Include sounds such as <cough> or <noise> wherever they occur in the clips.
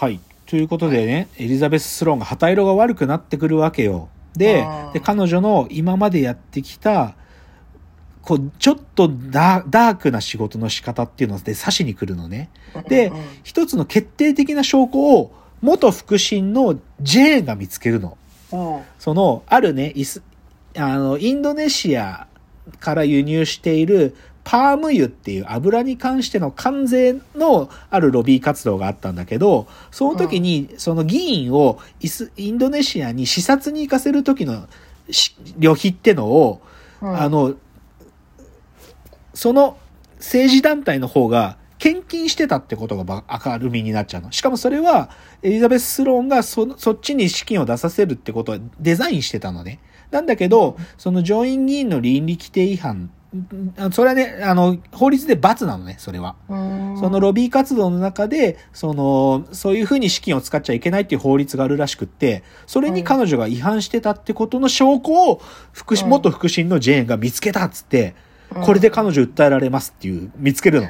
はい。ということでね、エリザベス・スローンが旗色が悪くなってくるわけよ。でで彼女の今までやってきた、こう、ちょっとダダークな仕事の仕方っていうので刺しに来るのね。で一つの決定的な証拠を、元腹心のジェーンが見つけるの。うんその、あるね、イス、あの、インドネシアから輸入しているパーム油っていう油に関しての関税のあるロビー活動があったんだけど、その時にその議員をイスインドネシアに視察に行かせる時のし旅費ってのを、うんあの、その政治団体の方が献金してたってことがば明るみになっちゃうの。しかもそれは、エリザベス・スローンがそそっちに資金を出させるってことはデザインしてたのね。なんだけど、その上院議員の倫理規定違反、んそれはね、あの、法律で罰なのね、それは。うんそのロビー活動の中で、その、そういうふうに資金を使っちゃいけないっていう法律があるらしくって、それに彼女が違反してたってことの証拠を、福祉うん元腹心のジェーンが見つけたっつって、うんこれで彼女訴えられますっていう、見つけるの。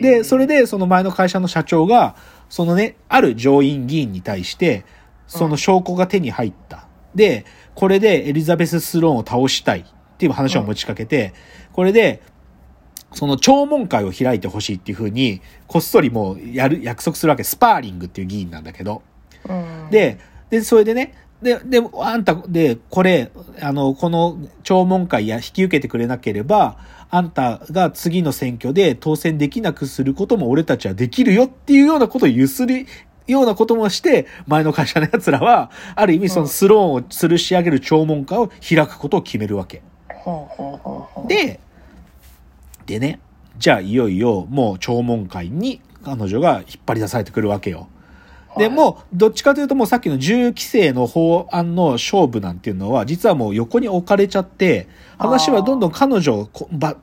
で、それでその前の会社の社長が、そのね、ある上院議員に対して、その証拠が手に入った。で、これでエリザベス・スローンを倒したいっていう話を持ちかけて、これで、その聴聞会を開いてほしいっていうふうに、こっそりもうやる、約束するわけ。スパーリングっていう議員なんだけど。うんで、で、それでね、で、でも、あんた、で、これ、あの、この聴聞会や引き受けてくれなければ、あんたが次の選挙で当選できなくすることも俺たちはできるよっていうようなことをゆすり、ようなこともして、前の会社の奴らは、ある意味そのスローンを吊るし上げる聴聞会を開くことを決めるわけ。で、でね、じゃあいよいよもう聴聞会に彼女が引っ張り出されてくるわけよ。で、はいもう、どっちかというともうさっきの銃規制の法案の勝負なんていうのは、実はもう横に置かれちゃって、話はどんどん彼女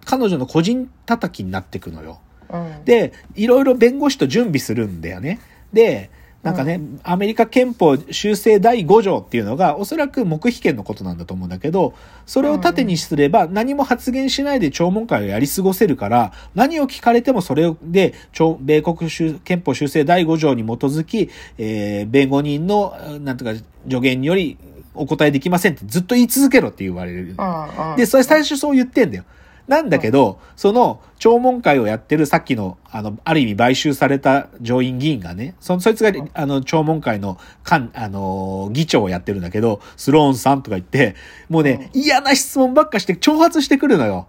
彼女の個人叩きになっていくのよ。うんで、いろいろ弁護士と準備するんだよね。で、なんかね、アメリカ憲法修正第5条っていうのが、おそらく黙秘権のことなんだと思うんだけど、それを盾にすれば何も発言しないで聴聞会をやり過ごせるから、何を聞かれてもそれで、聴米国修憲法修正第5条に基づき、えー弁護人の、なんとか助言によりお答えできませんってずっと言い続けろって言われる。うんうんで、それ最初そう言ってんだよ。なんだけど、その、聴聞会をやってるさっきの、あの、ある意味買収された上院議員がね、そ、そいつが、あの、聴聞会の、かん、あのー、議長をやってるんだけど、スローンさんとか言って、もうね、嫌な質問ばっかして挑発してくるのよ。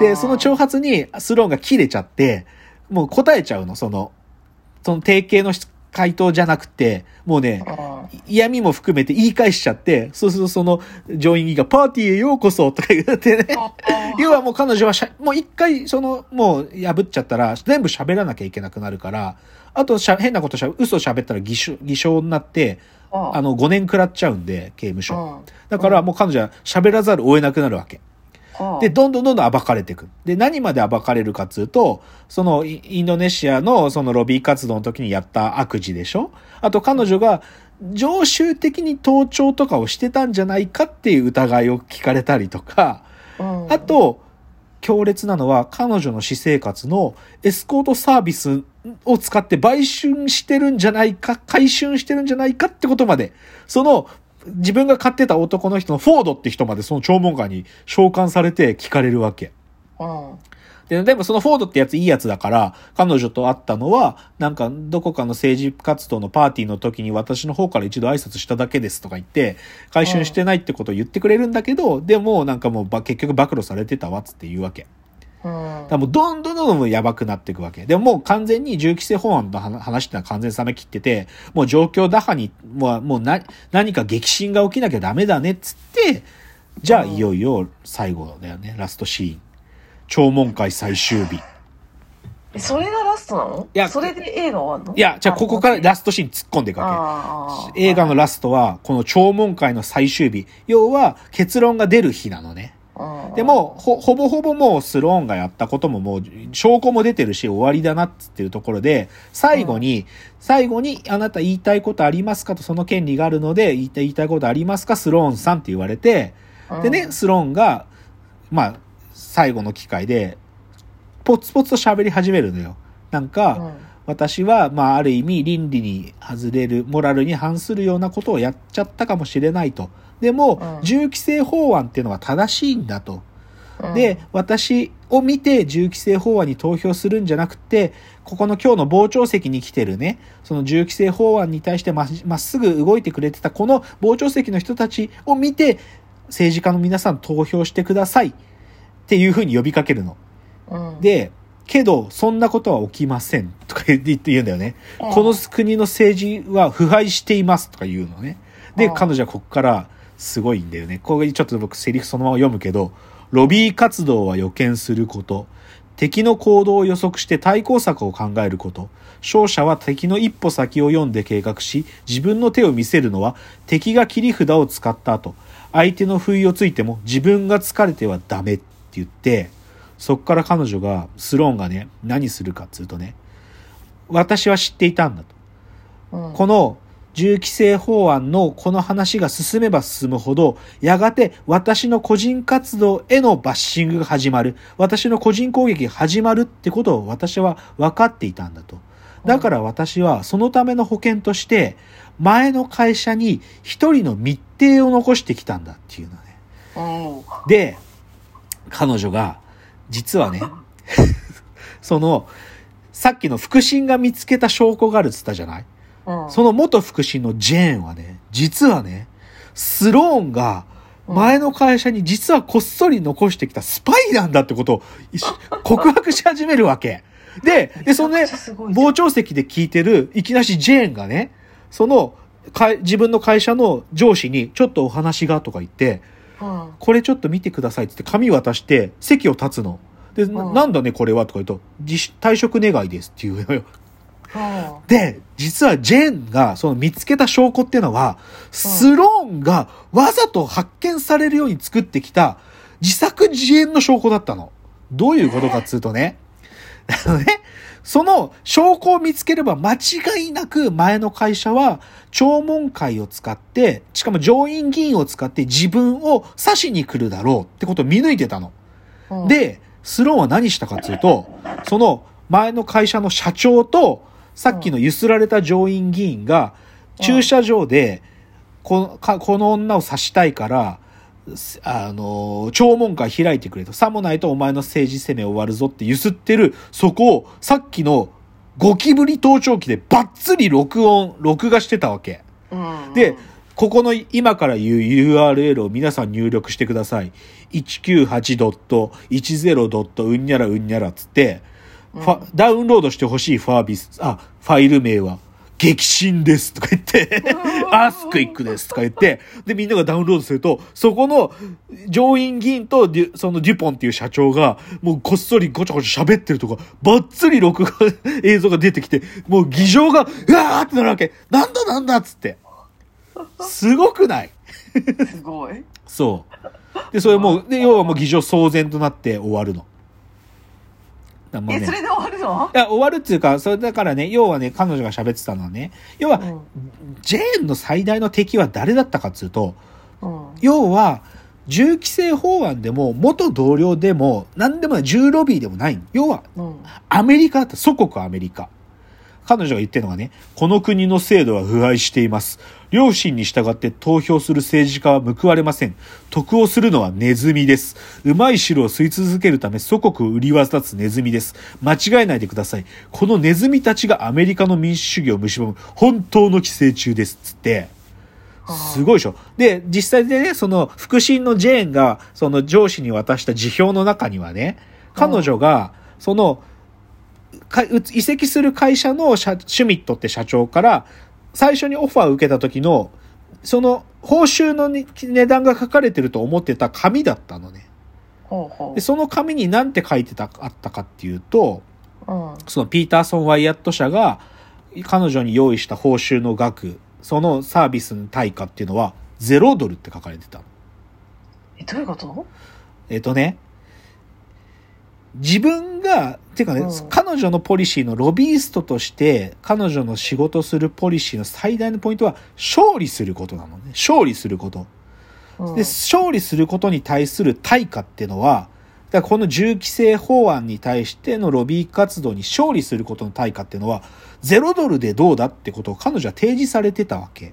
で、その挑発にスローンが切れちゃって、もう答えちゃうの、その、その定型の回答じゃなくて、もうね、うん嫌味も含めて言い返しちゃって、そうするとその上院議員がパーティーへようこそとか言ってね。要はもう彼女はしゃ、もう一回その、もう破っちゃったら全部喋らなきゃいけなくなるから、あとしゃ変なことしゃ、嘘喋ったら偽証、偽証になって、うんあの5年食らっちゃうんで、刑務所。うんだからもう彼女は喋らざるを得なくなるわけ。うん。で、どんどんどんどん暴かれていく。で、何まで暴かれるかっつうと、そのイインドネシアのそのロビー活動の時にやった悪事でしょ？あと彼女が常習的に盗聴とかをしてたんじゃないかっていう疑いを聞かれたりとか、うん。あと、強烈なのは彼女の私生活のエスコートサービスを使って売春してるんじゃないか、回春してるんじゃないかってことまで、その自分が飼ってた男の人のフォードって人までその聴聞会に召喚されて聞かれるわけ。うんで、でもそのフォードってやついいやつだから、彼女と会ったのは、なんかどこかの政治活動のパーティーの時に私の方から一度挨拶しただけですとか言って、回収してないってことを言ってくれるんだけど、でもなんかもうば結局暴露されてたわっつって言うわけ。らもうどんどんどんどんやばくなっていくわけ。でももう完全に銃規制法案の話話ってのは完全に冷め切ってて、もう状況打破に、もうもうな何か激震が起きなきゃダメだねっつって、じゃあいよいよ最後だよね、ラストシーン。聴聞会最終日。えそれがラストなの？いやそれで映画終わんの？いや、じゃあここからラストシーン突っ込んでいくわあけ。映画のラストは、この聴聞会の最終日。要は、結論が出る日なのね。のでも、ほ、ほぼほぼもうスローンがやったことももう、証拠も出てるし終わりだなっつっていうところで、最後に、最後に、あなた言いたいことありますかと、その権利があるので、言いたい言いたいことありますかスローンさんって言われて、でね、スローンが、まあ、最後の機会で、ポツポツと喋り始めるのよ。なんか、私は、まあ、ある意味、倫理に外れる、モラルに反するようなことをやっちゃったかもしれないと。でも、うん。銃規制法案っていうのは正しいんだと。うん。で、私を見て銃規制法案に投票するんじゃなくて、ここの今日の傍聴席に来てるね、その銃規制法案に対してままっすぐ動いてくれてたこの傍聴席の人たちを見て、政治家の皆さん投票してください。っていうふうに呼びかけるの。うん、で、けど、そんなことは起きません。とか言って言うんだよね。うん。この国の政治は腐敗しています。とか言うのね。で、うん。彼女はここからすごいんだよね。これちょっと僕セリフそのまま読むけど、ロビー活動は予見すること。敵の行動を予測して対抗策を考えること。勝者は敵の一歩先を読んで計画し、自分の手を見せるのは敵が切り札を使った後、相手の不意をついても自分が疲れてはダメって言って、そっから彼女が、スローンがね、何するかっつうとね、私は知っていたんだと。うん、この銃規制法案のこの話が進めば進むほど、やがて私の個人活動へのバッシングが始まる。私の個人攻撃が始まるってことを私は分かっていたんだと。だから私はそのための保険として、前の会社に一人の密偵を残してきたんだっていうのね。うんで、彼女が、実はね、<laughs> その、さっきの腹心が見つけた証拠があるっつったじゃない？うん、その元腹心のジェーンはね、実はね、スローンが前の会社に実はこっそり残してきたスパイなんだってことを <laughs> 告白し始めるわけ。で、で、そのね傍聴席で聞いてる、いきなりジェーンがね、その、自分の会社の上司にちょっとお話がとか言って、うん。これちょっと見てくださいって言って紙渡して席を立つの。で、なうん。なんだねこれはとか言うと、退職願いですっていうで、実はジェーンがその見つけた証拠っていうのは、スローンがわざと発見されるように作ってきた自作自演の証拠だったの。どういうことかっつうとね、<laughs> あのね、その証拠を見つければ間違いなく前の会社は聴聞会を使って、しかも上院議員を使って自分を刺しに来るだろうってことを見抜いてたの。うん、で、スローンは何したかっていうと、その前の会社の社長と、さっきのゆすられた上院議員が、うん駐車場で、このかこの女を刺したいから、すあの、聴聞会開いてくれと。さもないとお前の政治攻め終わるぞってゆすってる、そこを、さっきのゴキブリ盗聴器でバッツリ録音、録画してたわけ。うん、で、ここの今から言う URL を皆さん入力してください。198.10. うんにゃらうんにゃらっつって、ファダウンロードしてほしいファービス、あ、ファイル名は、激震ですとか言って、アースクイックですとか言って、で、みんながダウンロードすると、そこの上院議員とデュ、そのデュポンっていう社長が、もうこっそりごちゃごちゃ喋ってるとか、ばっつり録画、映像が出てきて、もう議場が、うわーってなるわけ。なんだなんだっつって。すごくない？すごい。そう。で、それもう、で、要はもう議場騒然となって終わるの。だもうえ、ねそれで終わるの？いや、終わるっていうか、それだからね、要はね、彼女が喋ってたのはね、要は、うんジェーンの最大の敵は誰だったかっつうと、うん要は、銃規制法案でも、元同僚でも、何でもない、銃ロビーでもない。要は、うんアメリカだった。祖国アメリカ。彼女が言ってるのがね、この国の制度は腐敗しています。良心に従って投票する政治家は報われません。得をするのはネズミです。うまい汁を吸い続けるため祖国を売り渡すネズミです。間違えないでください。このネズミたちがアメリカの民主主義を蝕む本当の寄生虫です。つって、すごいでしょ。で、実際でね、その、腹心のジェーンが、その上司に渡した辞表の中にはね、彼女が、その、か移籍する会社の社シュミットって社長から、最初にオファーを受けた時の、その、報酬のね値段が書かれてると思ってた紙だったのね。ほうほで、その紙に何て書いてた、あったかっていうと、う。うん。そのピーターソン・ワイヤット社が彼女に用意した報酬の額、そのサービスの対価っていうのは0ドルって書かれてたの。え、どういうこと？えっとね、自分が、てかね、うん彼女のポリシーのロビーストとして、彼女の仕事するポリシーの最大のポイントは、勝利することなのね。勝利すること。うんで、勝利することに対する対価っていうのは、だからこの銃規制法案に対してのロビー活動に勝利することの対価っていうのは、ゼロドルでどうだってことを彼女は提示されてたわけ。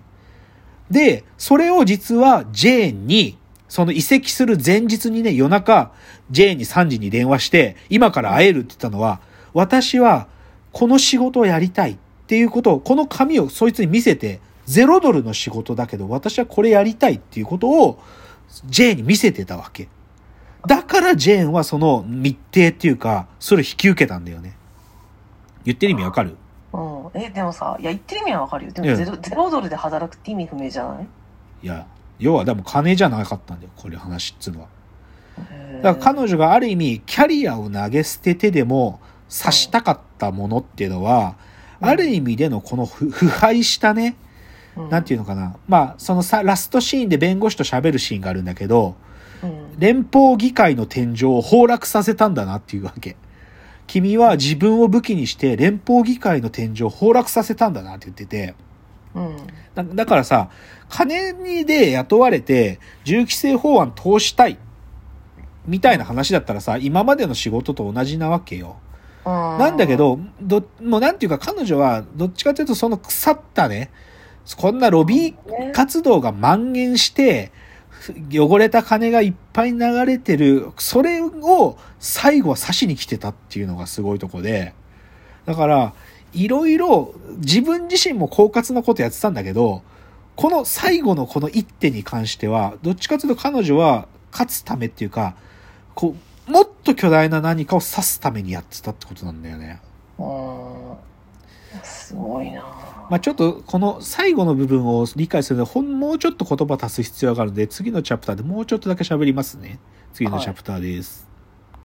で、それを実はジェーンに、その移籍する前日にね、夜中、ジェーンに3時に電話して、今から会えるって言ったのは、私はこの仕事をやりたいっていうことを、この紙をそいつに見せて、ゼロドルの仕事だけど、私はこれやりたいっていうことを、ジェーンに見せてたわけ。だからジェーンはその密偵っていうか、それを引き受けたんだよね。言ってる意味わかる？うん。え、でもさ、いや、言ってる意味はわかるよ。でもゼロ、ゼロドルで働くって意味不明じゃない？いや、要はでも金じゃなかったんだよ、これ話っつうのは。だから彼女がある意味、キャリアを投げ捨ててでも、刺したかったものっていうのは、うんある意味でのこの腐腐敗したね、なんていうのかな。まあ、そのさ、ラストシーンで弁護士と喋るシーンがあるんだけど、うん。連邦議会の天井を崩落させたんだなっていうわけ。君は自分を武器にして連邦議会の天井を崩落させたんだなって言ってて、うん。だだからさ、金にで雇われて銃規制法案通したい、みたいな話だったらさ、今までの仕事と同じなわけよ。ななんだけ、ど、ど、もうなんていうか彼女は、どっちかというとその腐ったね、こんなロビー活動が蔓延して、汚れた金がいっぱい流れてる、それを最後は刺しに来てたっていうのがすごいとこで、だから、いろいろ自分自身も狡猾なことやってたんだけど、この最後のこの一手に関しては、どっちかというと彼女は勝つためっていうか、こう、もっと巨大な何かを指すためにやってたってことなんだよね。うん。すごいなまあちょっとこの最後の部分を理解するのはほんもうちょっと言葉足す必要があるので次のチャプターでもうちょっとだけ喋りますね。次のチャプターです。